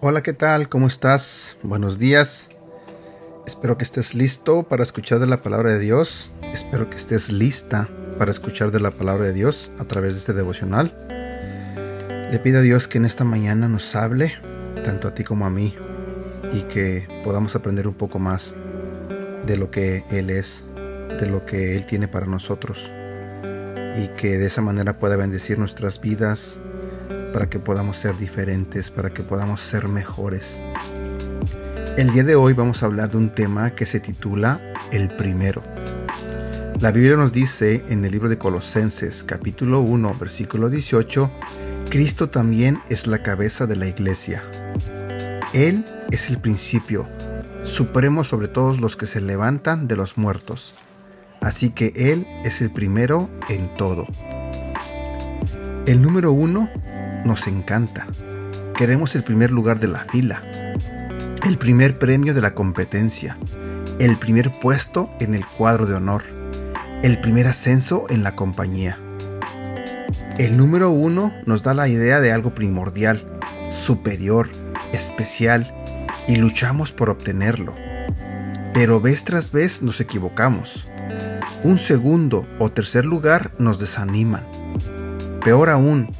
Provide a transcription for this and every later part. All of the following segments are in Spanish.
Hola, ¿qué tal? ¿Cómo estás? Buenos días. Espero que estés listo para escuchar de la palabra de Dios. Espero que estés lista para escuchar de la palabra de Dios a través de este devocional. Le pido a Dios que en esta mañana nos hable, tanto a ti como a mí, y que podamos aprender un poco más de lo que Él es, de lo que Él tiene para nosotros, y que de esa manera pueda bendecir nuestras vidas, para que podamos ser diferentes, para que podamos ser mejores. El día de hoy vamos a hablar de un tema que se titula El primero. La Biblia nos dice en el libro de Colosenses capítulo 1 versículo 18, Cristo también es la cabeza de la iglesia. Él es el principio, supremo sobre todos los que se levantan de los muertos. Así que Él es el primero en todo. El número uno nos encanta. Queremos el primer lugar de la fila, el primer premio de la competencia, el primer puesto en el cuadro de honor, el primer ascenso en la compañía. El número uno nos da la idea de algo primordial, superior, especial, y luchamos por obtenerlo. Pero vez tras vez nos equivocamos. Un segundo o tercer lugar nos desaniman. Peor aún,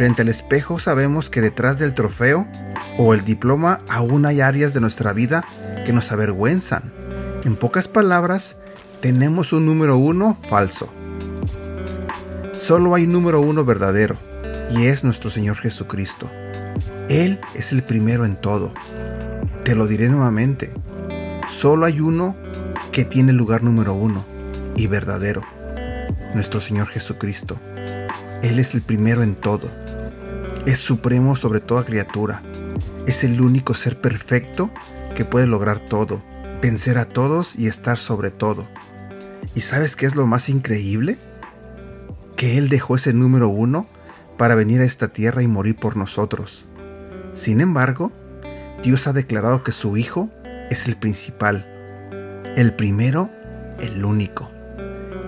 Frente al espejo sabemos que detrás del trofeo o el diploma aún hay áreas de nuestra vida que nos avergüenzan. En pocas palabras, tenemos un número uno falso. Solo hay un número uno verdadero, y es nuestro Señor Jesucristo. Él es el primero en todo. Te lo diré nuevamente. Solo hay uno que tiene lugar número uno y verdadero. Nuestro Señor Jesucristo. Él es el primero en todo. Es supremo sobre toda criatura. Es el único ser perfecto que puede lograr todo, vencer a todos y estar sobre todo. ¿Y sabes qué es lo más increíble? Que Él dejó ese número uno para venir a esta tierra y morir por nosotros. Sin embargo, Dios ha declarado que su Hijo es el principal, el primero, el único.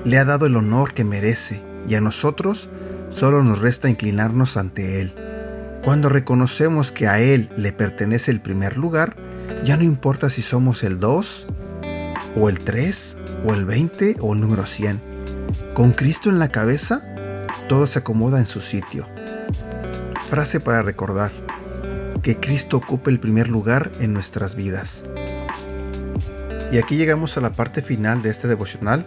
Le ha dado el honor que merece y a nosotros solo nos resta inclinarnos ante Él. Cuando reconocemos que a Él le pertenece el primer lugar, ya no importa si somos el 2, o el 3, o el 20, o el número 100. Con Cristo en la cabeza, todo se acomoda en su sitio. Frase para recordar, que Cristo ocupe el primer lugar en nuestras vidas. Y aquí llegamos a la parte final de este devocional.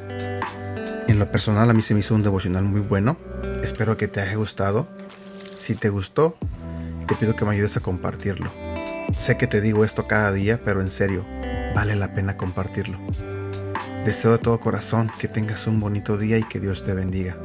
En lo personal a mí se me hizo un devocional muy bueno. Espero que te haya gustado. Si te gustó, te pido que me ayudes a compartirlo. Sé que te digo esto cada día, pero en serio, vale la pena compartirlo. Deseo de todo corazón que tengas un bonito día y que Dios te bendiga.